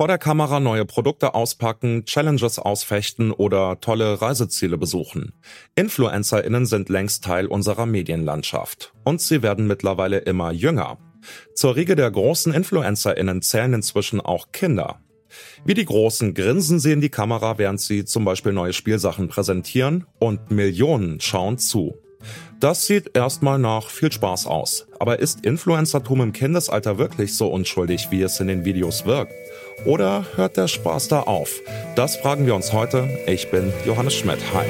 Vor der Kamera neue Produkte auspacken, Challenges ausfechten oder tolle Reiseziele besuchen. InfluencerInnen sind längst Teil unserer Medienlandschaft. Und sie werden mittlerweile immer jünger. Zur Riege der großen InfluencerInnen zählen inzwischen auch Kinder. Wie die Großen grinsen sie in die Kamera, während sie zum Beispiel neue Spielsachen präsentieren und Millionen schauen zu. Das sieht erstmal nach viel Spaß aus. Aber ist Influencertum im Kindesalter wirklich so unschuldig, wie es in den Videos wirkt? Oder hört der Spaß da auf? Das fragen wir uns heute. Ich bin Johannes Schmidt. Hi.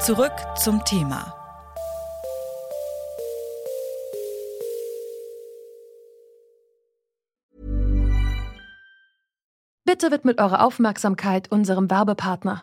Zurück zum Thema. Bitte widmet eure Aufmerksamkeit unserem Werbepartner.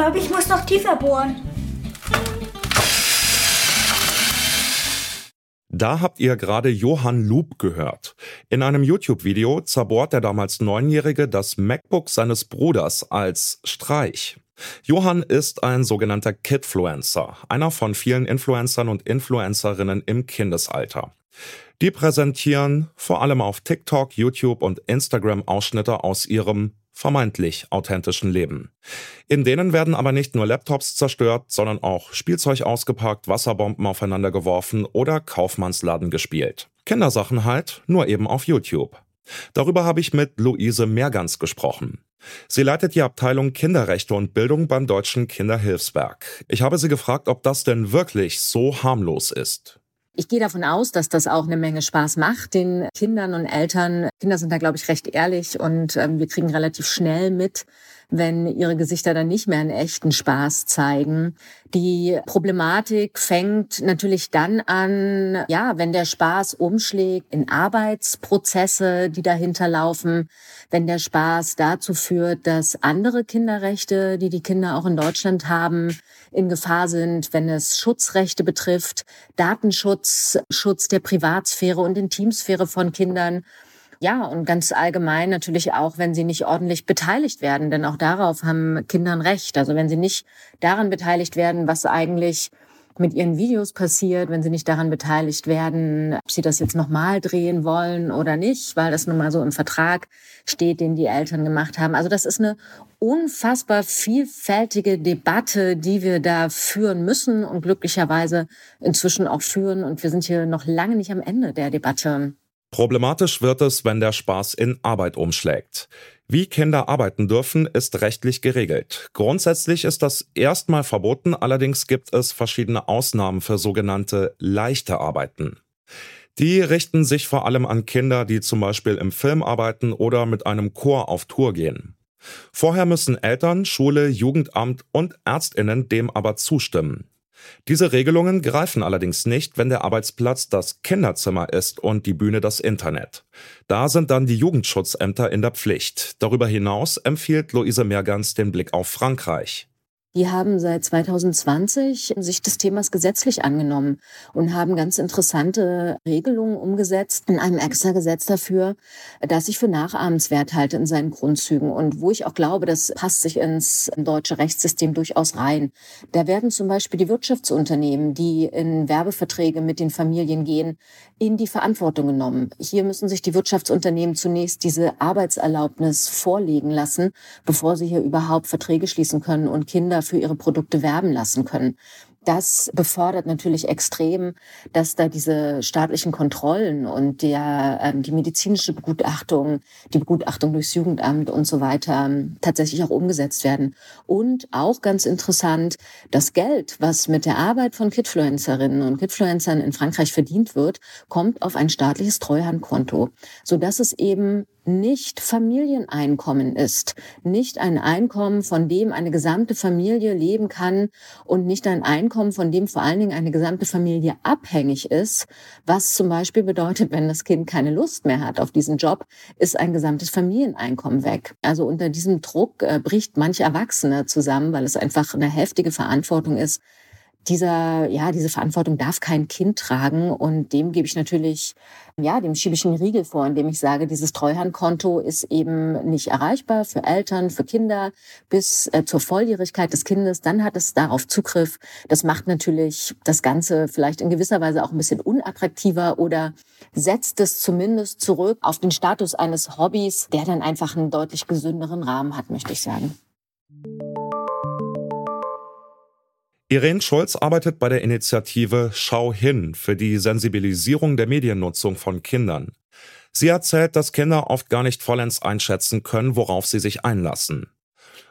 Glaube, ich muss noch tiefer bohren. Da habt ihr gerade Johann Loop gehört. In einem YouTube-Video zerbohrt der damals Neunjährige das MacBook seines Bruders als Streich. Johann ist ein sogenannter Kidfluencer, einer von vielen Influencern und Influencerinnen im Kindesalter. Die präsentieren vor allem auf TikTok, YouTube und Instagram Ausschnitte aus ihrem vermeintlich authentischen Leben. In denen werden aber nicht nur Laptops zerstört, sondern auch Spielzeug ausgepackt, Wasserbomben aufeinander geworfen oder Kaufmannsladen gespielt. Kindersachen halt, nur eben auf YouTube. Darüber habe ich mit Luise Mehrgans gesprochen. Sie leitet die Abteilung Kinderrechte und Bildung beim Deutschen Kinderhilfswerk. Ich habe sie gefragt, ob das denn wirklich so harmlos ist. Ich gehe davon aus, dass das auch eine Menge Spaß macht den Kindern und Eltern. Kinder sind da, glaube ich, recht ehrlich und ähm, wir kriegen relativ schnell mit, wenn ihre Gesichter dann nicht mehr einen echten Spaß zeigen. Die Problematik fängt natürlich dann an, ja, wenn der Spaß umschlägt in Arbeitsprozesse, die dahinter laufen, wenn der Spaß dazu führt, dass andere Kinderrechte, die die Kinder auch in Deutschland haben, in Gefahr sind, wenn es Schutzrechte betrifft, Datenschutz, Schutz der Privatsphäre und Intimsphäre von Kindern. Ja, und ganz allgemein natürlich auch, wenn sie nicht ordentlich beteiligt werden, denn auch darauf haben Kinder ein Recht. Also wenn sie nicht daran beteiligt werden, was eigentlich mit ihren Videos passiert, wenn sie nicht daran beteiligt werden, ob sie das jetzt nochmal drehen wollen oder nicht, weil das nun mal so im Vertrag steht, den die Eltern gemacht haben. Also das ist eine unfassbar vielfältige Debatte, die wir da führen müssen und glücklicherweise inzwischen auch führen. Und wir sind hier noch lange nicht am Ende der Debatte. Problematisch wird es, wenn der Spaß in Arbeit umschlägt. Wie Kinder arbeiten dürfen, ist rechtlich geregelt. Grundsätzlich ist das erstmal verboten, allerdings gibt es verschiedene Ausnahmen für sogenannte leichte Arbeiten. Die richten sich vor allem an Kinder, die zum Beispiel im Film arbeiten oder mit einem Chor auf Tour gehen. Vorher müssen Eltern, Schule, Jugendamt und Ärztinnen dem aber zustimmen. Diese Regelungen greifen allerdings nicht, wenn der Arbeitsplatz das Kinderzimmer ist und die Bühne das Internet. Da sind dann die Jugendschutzämter in der Pflicht. Darüber hinaus empfiehlt Luise Mehrgans den Blick auf Frankreich. Die haben seit 2020 sich des Themas gesetzlich angenommen und haben ganz interessante Regelungen umgesetzt in einem extra Gesetz dafür, das ich für nachahmenswert halte in seinen Grundzügen und wo ich auch glaube, das passt sich ins deutsche Rechtssystem durchaus rein. Da werden zum Beispiel die Wirtschaftsunternehmen, die in Werbeverträge mit den Familien gehen, in die Verantwortung genommen. Hier müssen sich die Wirtschaftsunternehmen zunächst diese Arbeitserlaubnis vorlegen lassen, bevor sie hier überhaupt Verträge schließen können und Kinder für ihre Produkte werben lassen können. Das befördert natürlich extrem, dass da diese staatlichen Kontrollen und der, ähm, die medizinische Begutachtung, die Begutachtung durchs Jugendamt und so weiter ähm, tatsächlich auch umgesetzt werden. Und auch ganz interessant, das Geld, was mit der Arbeit von Kidfluencerinnen und Kidfluencern in Frankreich verdient wird, kommt auf ein staatliches Treuhandkonto, sodass es eben nicht Familieneinkommen ist, nicht ein Einkommen, von dem eine gesamte Familie leben kann und nicht ein Einkommen, von dem vor allen Dingen eine gesamte Familie abhängig ist, was zum Beispiel bedeutet, wenn das Kind keine Lust mehr hat auf diesen Job, ist ein gesamtes Familieneinkommen weg. Also unter diesem Druck äh, bricht manch Erwachsene zusammen, weil es einfach eine heftige Verantwortung ist, dieser, ja, diese Verantwortung darf kein Kind tragen und dem gebe ich natürlich, ja, dem schiebe ich einen Riegel vor, indem ich sage, dieses Treuhandkonto ist eben nicht erreichbar für Eltern, für Kinder bis äh, zur Volljährigkeit des Kindes. Dann hat es darauf Zugriff. Das macht natürlich das Ganze vielleicht in gewisser Weise auch ein bisschen unattraktiver oder setzt es zumindest zurück auf den Status eines Hobbys, der dann einfach einen deutlich gesünderen Rahmen hat, möchte ich sagen. Irene Scholz arbeitet bei der Initiative Schau hin für die Sensibilisierung der Mediennutzung von Kindern. Sie erzählt, dass Kinder oft gar nicht vollends einschätzen können, worauf sie sich einlassen.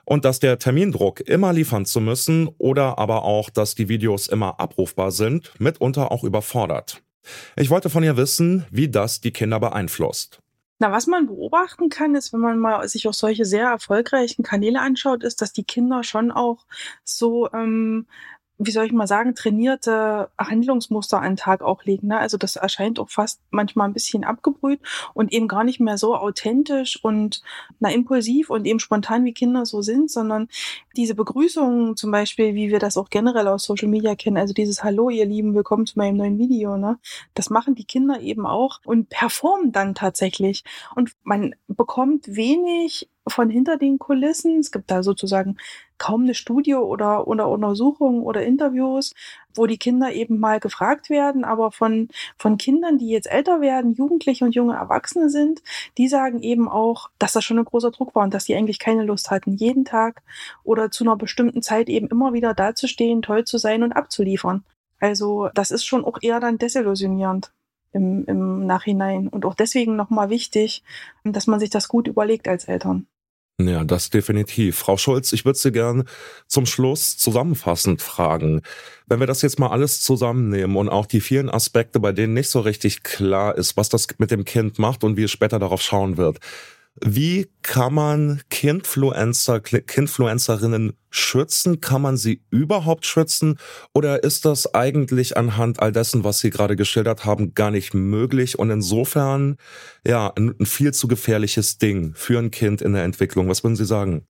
Und dass der Termindruck, immer liefern zu müssen oder aber auch, dass die Videos immer abrufbar sind, mitunter auch überfordert. Ich wollte von ihr wissen, wie das die Kinder beeinflusst. Na, was man beobachten kann, ist, wenn man mal sich auch solche sehr erfolgreichen Kanäle anschaut, ist, dass die Kinder schon auch so ähm, wie soll ich mal sagen, trainierte Handlungsmuster an den Tag auch legen. Ne? Also das erscheint auch fast manchmal ein bisschen abgebrüht und eben gar nicht mehr so authentisch und na, impulsiv und eben spontan wie Kinder so sind, sondern diese Begrüßungen zum Beispiel, wie wir das auch generell aus Social Media kennen, also dieses Hallo, ihr Lieben, willkommen zu meinem neuen Video, ne? Das machen die Kinder eben auch und performen dann tatsächlich. Und man bekommt wenig von hinter den Kulissen. Es gibt da sozusagen kaum eine Studie oder, oder Untersuchung oder Interviews, wo die Kinder eben mal gefragt werden, aber von, von Kindern, die jetzt älter werden, Jugendliche und junge Erwachsene sind, die sagen eben auch, dass das schon ein großer Druck war und dass die eigentlich keine Lust hatten, jeden Tag oder zu einer bestimmten Zeit eben immer wieder dazustehen, toll zu sein und abzuliefern. Also das ist schon auch eher dann desillusionierend im, im Nachhinein und auch deswegen nochmal wichtig, dass man sich das gut überlegt als Eltern. Ja, das definitiv. Frau Schulz, ich würde Sie gern zum Schluss zusammenfassend fragen. Wenn wir das jetzt mal alles zusammennehmen und auch die vielen Aspekte, bei denen nicht so richtig klar ist, was das mit dem Kind macht und wie es später darauf schauen wird, wie kann man Kindfluencer, Kindfluencerinnen schützen? Kann man sie überhaupt schützen? Oder ist das eigentlich anhand all dessen, was Sie gerade geschildert haben, gar nicht möglich und insofern ja ein, ein viel zu gefährliches Ding für ein Kind in der Entwicklung? Was würden Sie sagen?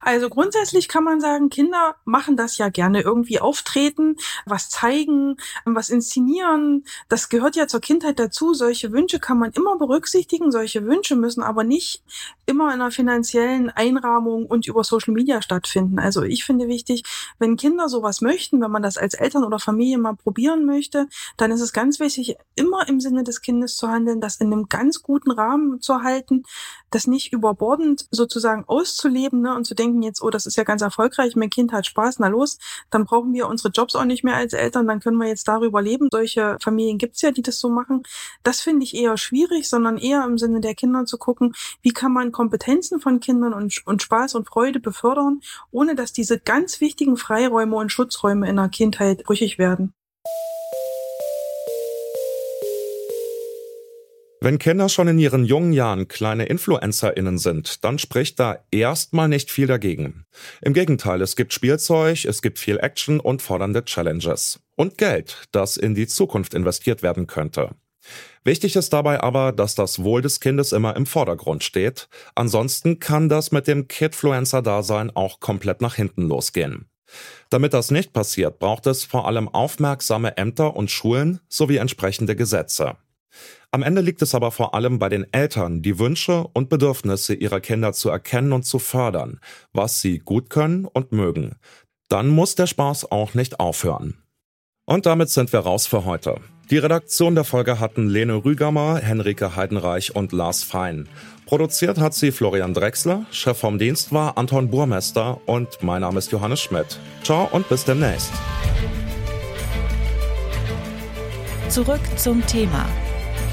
Also grundsätzlich kann man sagen, Kinder machen das ja gerne irgendwie auftreten, was zeigen, was inszenieren. Das gehört ja zur Kindheit dazu. Solche Wünsche kann man immer berücksichtigen. Solche Wünsche müssen aber nicht immer in einer finanziellen Einrahmung und über Social Media stattfinden. Also ich finde wichtig, wenn Kinder sowas möchten, wenn man das als Eltern oder Familie mal probieren möchte, dann ist es ganz wichtig, immer im Sinne des Kindes zu handeln, das in einem ganz guten Rahmen zu halten, das nicht überbordend sozusagen auszuleben ne, und zu denken, denken jetzt, oh, das ist ja ganz erfolgreich, mein Kind hat Spaß, na los, dann brauchen wir unsere Jobs auch nicht mehr als Eltern, dann können wir jetzt darüber leben. Solche Familien gibt's ja, die das so machen. Das finde ich eher schwierig, sondern eher im Sinne der Kinder zu gucken, wie kann man Kompetenzen von Kindern und, und Spaß und Freude befördern, ohne dass diese ganz wichtigen Freiräume und Schutzräume in der Kindheit brüchig werden. Wenn Kinder schon in ihren jungen Jahren kleine InfluencerInnen sind, dann spricht da erstmal nicht viel dagegen. Im Gegenteil, es gibt Spielzeug, es gibt viel Action und fordernde Challenges. Und Geld, das in die Zukunft investiert werden könnte. Wichtig ist dabei aber, dass das Wohl des Kindes immer im Vordergrund steht. Ansonsten kann das mit dem Kidfluencer-Dasein auch komplett nach hinten losgehen. Damit das nicht passiert, braucht es vor allem aufmerksame Ämter und Schulen sowie entsprechende Gesetze. Am Ende liegt es aber vor allem bei den Eltern, die Wünsche und Bedürfnisse ihrer Kinder zu erkennen und zu fördern, was sie gut können und mögen. Dann muss der Spaß auch nicht aufhören. Und damit sind wir raus für heute. Die Redaktion der Folge hatten Lene Rügamer, Henrike Heidenreich und Lars Fein. Produziert hat sie Florian Drexler, Chef vom Dienst war Anton Burmester und mein Name ist Johannes Schmidt. Ciao und bis demnächst. Zurück zum Thema